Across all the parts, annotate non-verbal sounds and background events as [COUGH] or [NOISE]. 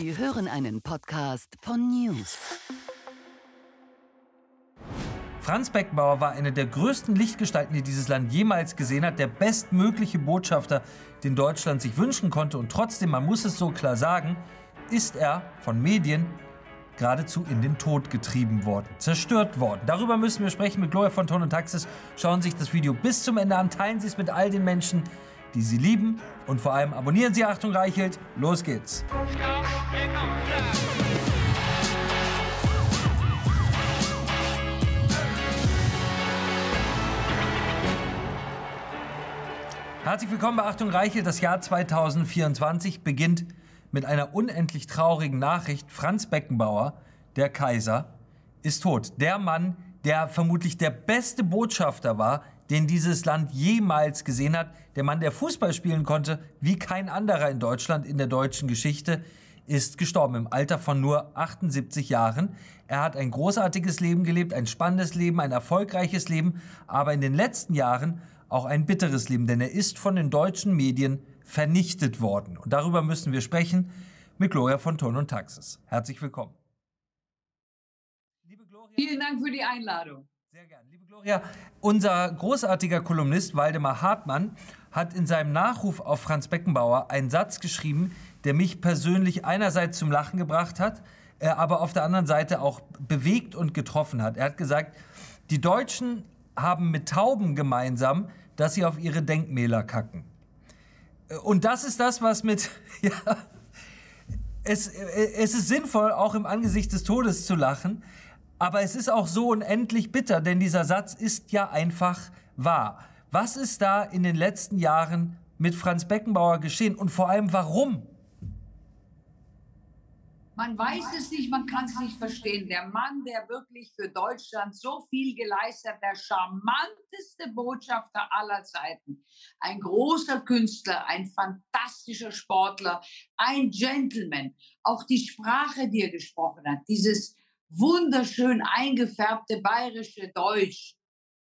Sie hören einen Podcast von News. Franz Beckenbauer war eine der größten Lichtgestalten, die dieses Land jemals gesehen hat, der bestmögliche Botschafter, den Deutschland sich wünschen konnte. Und trotzdem, man muss es so klar sagen, ist er von Medien geradezu in den Tod getrieben worden, zerstört worden. Darüber müssen wir sprechen mit Gloria von Ton und Taxis. Schauen Sie sich das Video bis zum Ende an, teilen Sie es mit all den Menschen, die Sie lieben und vor allem abonnieren Sie Achtung Reichelt. Los geht's. Herzlich willkommen bei Achtung Reichel. Das Jahr 2024 beginnt mit einer unendlich traurigen Nachricht. Franz Beckenbauer, der Kaiser, ist tot. Der Mann, der vermutlich der beste Botschafter war, den dieses Land jemals gesehen hat. Der Mann, der Fußball spielen konnte, wie kein anderer in Deutschland in der deutschen Geschichte, ist gestorben im Alter von nur 78 Jahren. Er hat ein großartiges Leben gelebt, ein spannendes Leben, ein erfolgreiches Leben, aber in den letzten Jahren auch ein bitteres Leben, denn er ist von den deutschen Medien vernichtet worden. Und darüber müssen wir sprechen mit Gloria von Ton und Taxis. Herzlich willkommen. Vielen Dank für die Einladung. Sehr gerne. Liebe Gloria, unser großartiger Kolumnist Waldemar Hartmann hat in seinem Nachruf auf Franz Beckenbauer einen Satz geschrieben, der mich persönlich einerseits zum Lachen gebracht hat, aber auf der anderen Seite auch bewegt und getroffen hat. Er hat gesagt, die Deutschen haben mit Tauben gemeinsam, dass sie auf ihre Denkmäler kacken. Und das ist das, was mit, [LAUGHS] ja, es, es ist sinnvoll, auch im Angesicht des Todes zu lachen, aber es ist auch so unendlich bitter, denn dieser Satz ist ja einfach wahr. Was ist da in den letzten Jahren mit Franz Beckenbauer geschehen und vor allem warum? Man weiß es nicht, man kann es nicht verstehen. Der Mann, der wirklich für Deutschland so viel geleistet hat, der charmanteste Botschafter aller Zeiten. Ein großer Künstler, ein fantastischer Sportler, ein Gentleman. Auch die Sprache, die er gesprochen hat, dieses wunderschön eingefärbte bayerische Deutsch,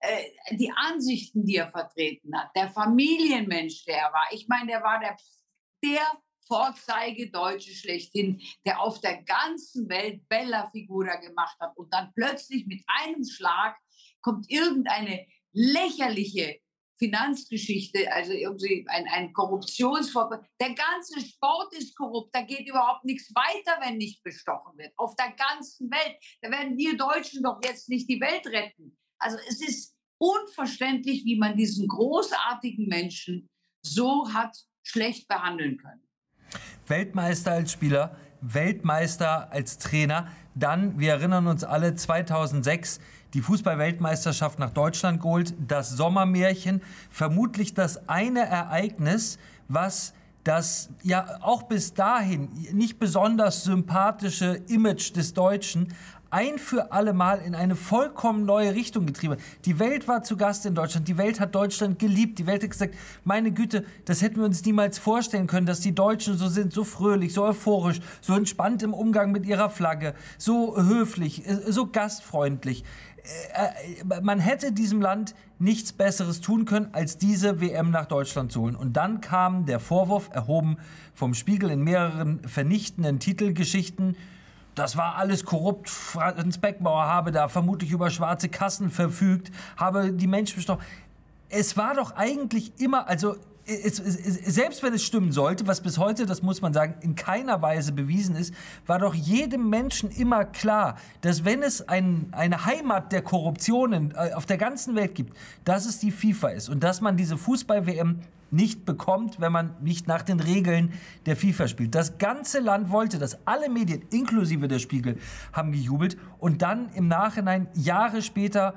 äh, die Ansichten, die er vertreten hat, der Familienmensch, der er war. Ich meine, der war der, der Vorzeigedeutsche schlechthin, der auf der ganzen Welt Bella Figura gemacht hat. Und dann plötzlich mit einem Schlag kommt irgendeine lächerliche Finanzgeschichte, also irgendwie ein, ein Korruptionsverbot. Der ganze Sport ist korrupt, da geht überhaupt nichts weiter, wenn nicht bestochen wird. Auf der ganzen Welt. Da werden wir Deutschen doch jetzt nicht die Welt retten. Also es ist unverständlich, wie man diesen großartigen Menschen so hat schlecht behandeln können. Weltmeister als Spieler, Weltmeister als Trainer. Dann, wir erinnern uns alle, 2006 die Fußballweltmeisterschaft nach Deutschland geholt, das Sommermärchen, vermutlich das eine Ereignis, was das ja auch bis dahin nicht besonders sympathische Image des Deutschen ein für alle Mal in eine vollkommen neue Richtung getrieben. Die Welt war zu Gast in Deutschland. Die Welt hat Deutschland geliebt. Die Welt hat gesagt, meine Güte, das hätten wir uns niemals vorstellen können, dass die Deutschen so sind, so fröhlich, so euphorisch, so entspannt im Umgang mit ihrer Flagge, so höflich, äh, so gastfreundlich. Äh, äh, man hätte diesem Land nichts Besseres tun können, als diese WM nach Deutschland zu holen. Und dann kam der Vorwurf, erhoben vom Spiegel in mehreren vernichtenden Titelgeschichten, das war alles korrupt. Franz Beckbauer habe da vermutlich über schwarze Kassen verfügt, habe die Menschen bestochen. Es war doch eigentlich immer, also es, selbst wenn es stimmen sollte, was bis heute, das muss man sagen, in keiner Weise bewiesen ist, war doch jedem Menschen immer klar, dass wenn es ein, eine Heimat der Korruption äh, auf der ganzen Welt gibt, dass es die FIFA ist und dass man diese Fußball-WM nicht bekommt, wenn man nicht nach den Regeln der FIFA spielt. Das ganze Land wollte das. Alle Medien, inklusive der Spiegel, haben gejubelt. Und dann im Nachhinein, Jahre später,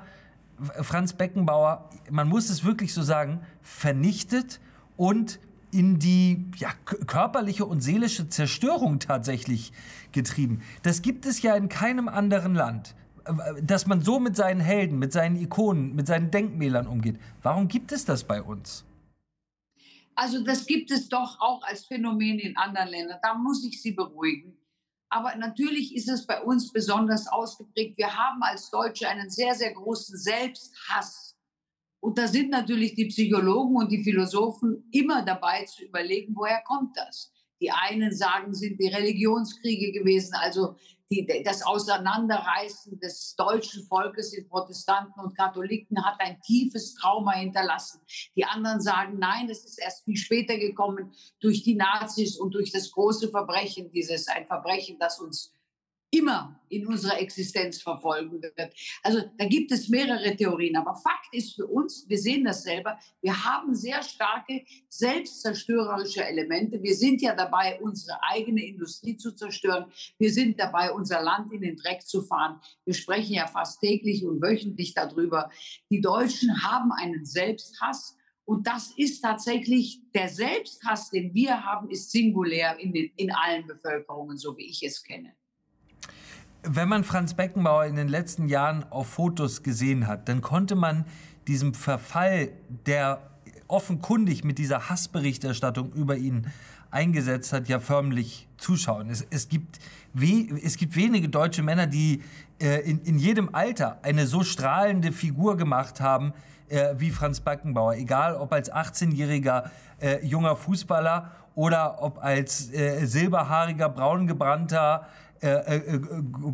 Franz Beckenbauer, man muss es wirklich so sagen, vernichtet und in die ja, körperliche und seelische Zerstörung tatsächlich getrieben. Das gibt es ja in keinem anderen Land, dass man so mit seinen Helden, mit seinen Ikonen, mit seinen Denkmälern umgeht. Warum gibt es das bei uns? Also das gibt es doch auch als Phänomen in anderen Ländern. Da muss ich Sie beruhigen. Aber natürlich ist es bei uns besonders ausgeprägt. Wir haben als Deutsche einen sehr, sehr großen Selbsthass. Und da sind natürlich die Psychologen und die Philosophen immer dabei zu überlegen, woher kommt das? Die einen sagen, sind die Religionskriege gewesen, also die, das Auseinanderreißen des deutschen Volkes in Protestanten und Katholiken hat ein tiefes Trauma hinterlassen. Die anderen sagen, nein, das ist erst viel später gekommen durch die Nazis und durch das große Verbrechen, dieses ein Verbrechen, das uns immer in unserer Existenz verfolgen wird. Also da gibt es mehrere Theorien. Aber Fakt ist für uns, wir sehen das selber, wir haben sehr starke selbstzerstörerische Elemente. Wir sind ja dabei, unsere eigene Industrie zu zerstören. Wir sind dabei, unser Land in den Dreck zu fahren. Wir sprechen ja fast täglich und wöchentlich darüber. Die Deutschen haben einen Selbsthass. Und das ist tatsächlich der Selbsthass, den wir haben, ist singulär in, den, in allen Bevölkerungen, so wie ich es kenne. Wenn man Franz Beckenbauer in den letzten Jahren auf Fotos gesehen hat, dann konnte man diesem Verfall, der offenkundig mit dieser Hassberichterstattung über ihn eingesetzt hat, ja förmlich zuschauen. Es, es, gibt, we, es gibt wenige deutsche Männer, die äh, in, in jedem Alter eine so strahlende Figur gemacht haben äh, wie Franz Beckenbauer. Egal ob als 18-jähriger äh, junger Fußballer oder ob als äh, silberhaariger, braungebrannter äh, äh,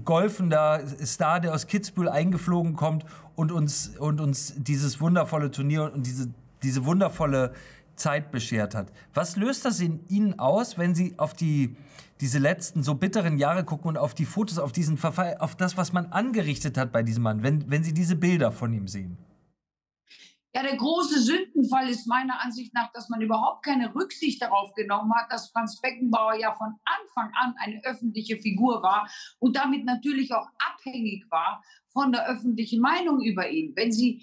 golfender Star, der aus Kitzbühel eingeflogen kommt und uns, und uns dieses wundervolle Turnier und diese, diese wundervolle Zeit beschert hat. Was löst das in Ihnen aus, wenn Sie auf die, diese letzten so bitteren Jahre gucken und auf die Fotos, auf diesen Verfall, auf das, was man angerichtet hat bei diesem Mann, wenn, wenn Sie diese Bilder von ihm sehen? Ja, der große Sündenfall ist meiner Ansicht nach, dass man überhaupt keine Rücksicht darauf genommen hat, dass Franz Beckenbauer ja von Anfang an eine öffentliche Figur war und damit natürlich auch abhängig war von der öffentlichen Meinung über ihn. Wenn Sie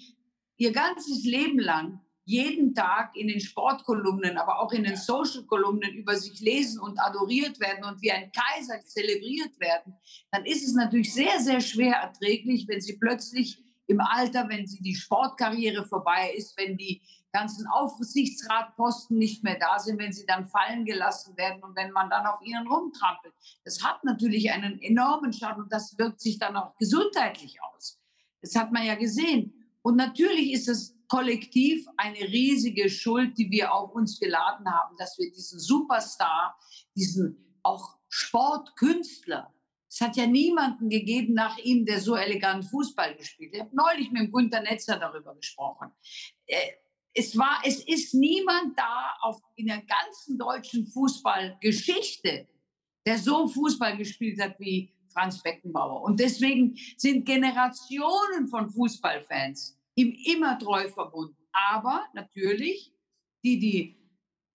Ihr ganzes Leben lang jeden Tag in den Sportkolumnen, aber auch in den Social-Kolumnen über sich lesen und adoriert werden und wie ein Kaiser zelebriert werden, dann ist es natürlich sehr, sehr schwer erträglich, wenn Sie plötzlich im Alter, wenn sie die Sportkarriere vorbei ist, wenn die ganzen Aufsichtsratposten nicht mehr da sind, wenn sie dann fallen gelassen werden und wenn man dann auf ihnen rumtrampelt. Das hat natürlich einen enormen Schaden und das wirkt sich dann auch gesundheitlich aus. Das hat man ja gesehen. Und natürlich ist es kollektiv eine riesige Schuld, die wir auf uns geladen haben, dass wir diesen Superstar, diesen auch Sportkünstler, es hat ja niemanden gegeben nach ihm, der so elegant Fußball gespielt hat. Ich habe neulich mit dem Günter Netzer darüber gesprochen. Äh, es, war, es ist niemand da auf, in der ganzen deutschen Fußballgeschichte, der so Fußball gespielt hat wie Franz Beckenbauer. Und deswegen sind Generationen von Fußballfans ihm immer treu verbunden. Aber natürlich, die, die,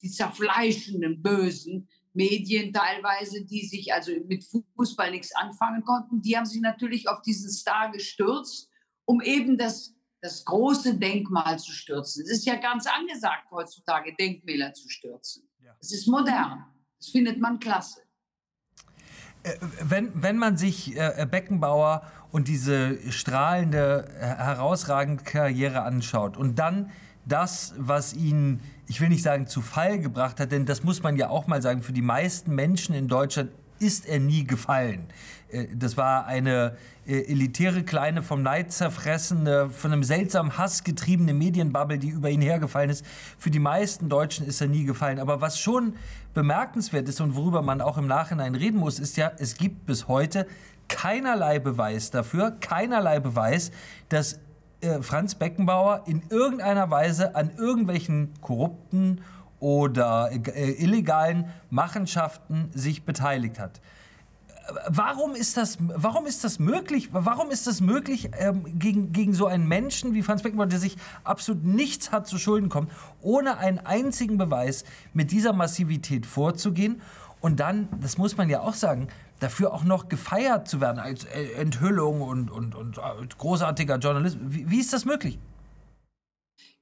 die zerfleischenden Bösen, Medien teilweise, die sich also mit Fußball nichts anfangen konnten, die haben sich natürlich auf diesen Star gestürzt, um eben das, das große Denkmal zu stürzen. Es ist ja ganz angesagt heutzutage, Denkmäler zu stürzen. Es ist modern. Das findet man klasse. Äh, wenn, wenn man sich äh, Beckenbauer und diese strahlende, äh, herausragende Karriere anschaut und dann das, was ihn, ich will nicht sagen, zu Fall gebracht hat, denn das muss man ja auch mal sagen, für die meisten Menschen in Deutschland ist er nie gefallen. Äh, das war eine äh, elitäre, kleine, vom Neid zerfressene, von einem seltsamen Hass getriebene Medienbubble, die über ihn hergefallen ist. Für die meisten Deutschen ist er nie gefallen. Aber was schon bemerkenswert ist und worüber man auch im Nachhinein reden muss, ist ja, es gibt bis heute keinerlei Beweis dafür, keinerlei Beweis, dass äh, Franz Beckenbauer in irgendeiner Weise an irgendwelchen korrupten oder äh, illegalen Machenschaften sich beteiligt hat. Warum ist das, warum ist das möglich? Warum ist das möglich, ähm, gegen, gegen so einen Menschen wie Franz Beckenbauer, der sich absolut nichts hat zu Schulden kommt, ohne einen einzigen Beweis mit dieser Massivität vorzugehen? Und dann, das muss man ja auch sagen, dafür auch noch gefeiert zu werden als äh, Enthüllung und, und, und äh, großartiger Journalist. Wie, wie ist das möglich?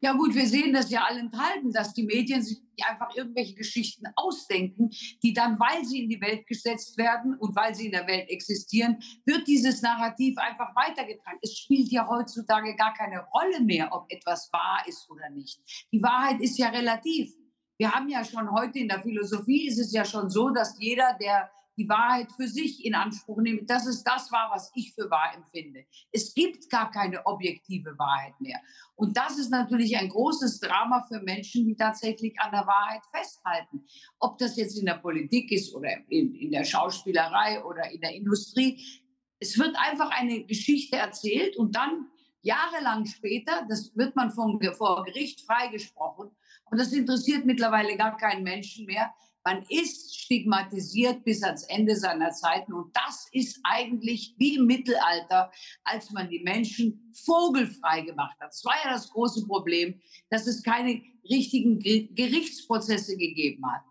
Ja gut, wir sehen das ja allenthalben, dass die Medien sich einfach irgendwelche Geschichten ausdenken, die dann, weil sie in die Welt gesetzt werden und weil sie in der Welt existieren, wird dieses Narrativ einfach weitergetragen. Es spielt ja heutzutage gar keine Rolle mehr, ob etwas wahr ist oder nicht. Die Wahrheit ist ja relativ. Wir haben ja schon heute in der Philosophie ist es ja schon so, dass jeder, der die Wahrheit für sich in Anspruch nehmen, dass es das war, was ich für wahr empfinde. Es gibt gar keine objektive Wahrheit mehr. Und das ist natürlich ein großes Drama für Menschen, die tatsächlich an der Wahrheit festhalten. Ob das jetzt in der Politik ist oder in, in der Schauspielerei oder in der Industrie. Es wird einfach eine Geschichte erzählt und dann jahrelang später, das wird man vom, vor Gericht freigesprochen. Und das interessiert mittlerweile gar keinen Menschen mehr man ist stigmatisiert bis ans Ende seiner Zeiten. Und das ist eigentlich wie im Mittelalter, als man die Menschen vogelfrei gemacht hat. Das war ja das große Problem, dass es keine richtigen Gerichtsprozesse gegeben hat.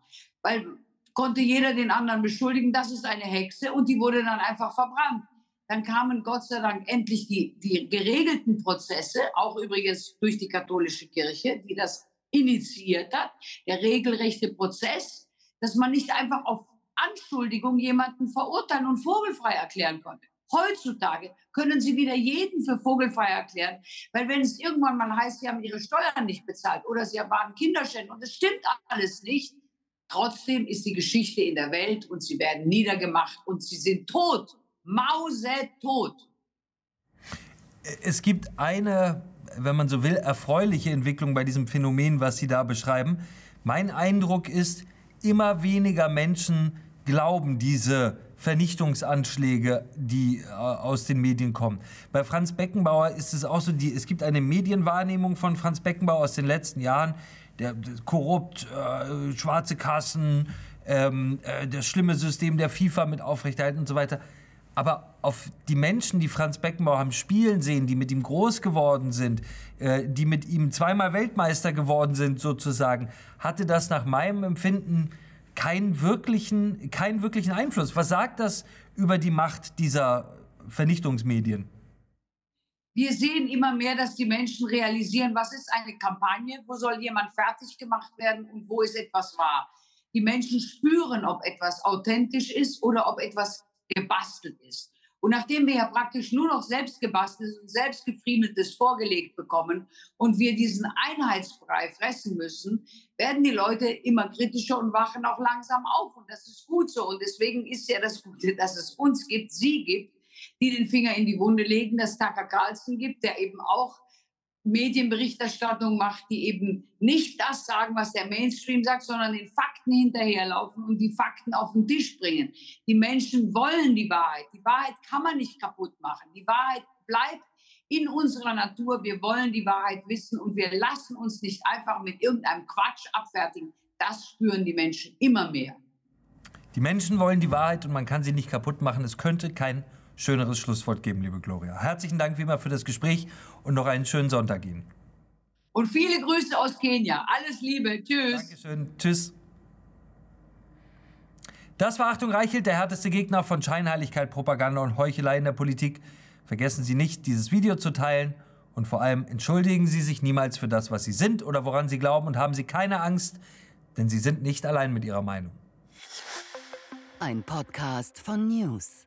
Weil konnte jeder den anderen beschuldigen, das ist eine Hexe und die wurde dann einfach verbrannt. Dann kamen Gott sei Dank endlich die, die geregelten Prozesse, auch übrigens durch die katholische Kirche, die das initiiert hat, der regelrechte Prozess dass man nicht einfach auf Anschuldigung jemanden verurteilen und vogelfrei erklären konnte. Heutzutage können Sie wieder jeden für vogelfrei erklären, weil wenn es irgendwann mal heißt, Sie haben Ihre Steuern nicht bezahlt oder Sie waren Kinderschänder und es stimmt alles nicht, trotzdem ist die Geschichte in der Welt und Sie werden niedergemacht und Sie sind tot, mausetot. Es gibt eine, wenn man so will, erfreuliche Entwicklung bei diesem Phänomen, was Sie da beschreiben. Mein Eindruck ist, immer weniger Menschen glauben diese Vernichtungsanschläge, die äh, aus den Medien kommen. Bei Franz Beckenbauer ist es auch so, die, es gibt eine Medienwahrnehmung von Franz Beckenbauer aus den letzten Jahren, der, der korrupt, äh, schwarze Kassen, ähm, äh, das schlimme System der FIFA mit aufrechterhalten und so weiter. Aber auf die Menschen, die Franz Beckenbauer haben spielen sehen, die mit ihm groß geworden sind, äh, die mit ihm zweimal Weltmeister geworden sind sozusagen, hatte das nach meinem Empfinden keinen wirklichen, keinen wirklichen Einfluss. Was sagt das über die Macht dieser Vernichtungsmedien? Wir sehen immer mehr, dass die Menschen realisieren, was ist eine Kampagne, wo soll jemand fertig gemacht werden und wo ist etwas wahr. Die Menschen spüren, ob etwas authentisch ist oder ob etwas gebastelt ist. Und nachdem wir ja praktisch nur noch selbst gebasteltes und selbst gefriemeltes vorgelegt bekommen und wir diesen Einheitsbrei fressen müssen, werden die Leute immer kritischer und wachen auch langsam auf. Und das ist gut so. Und deswegen ist ja das Gute, dass es uns gibt, sie gibt, die den Finger in die Wunde legen, dass Tucker Carlson gibt, der eben auch Medienberichterstattung macht, die eben nicht das sagen, was der Mainstream sagt, sondern den Fakten hinterherlaufen und die Fakten auf den Tisch bringen. Die Menschen wollen die Wahrheit. Die Wahrheit kann man nicht kaputt machen. Die Wahrheit bleibt in unserer Natur. Wir wollen die Wahrheit wissen und wir lassen uns nicht einfach mit irgendeinem Quatsch abfertigen. Das spüren die Menschen immer mehr. Die Menschen wollen die Wahrheit und man kann sie nicht kaputt machen. Es könnte kein schöneres Schlusswort geben, liebe Gloria. Herzlichen Dank wie immer für das Gespräch und noch einen schönen Sonntag Ihnen. Und viele Grüße aus Kenia. Alles Liebe. Tschüss. Dankeschön. Tschüss. Das war Achtung Reichelt, der härteste Gegner von Scheinheiligkeit, Propaganda und Heuchelei in der Politik. Vergessen Sie nicht, dieses Video zu teilen und vor allem entschuldigen Sie sich niemals für das, was Sie sind oder woran Sie glauben und haben Sie keine Angst, denn Sie sind nicht allein mit Ihrer Meinung. Ein Podcast von News.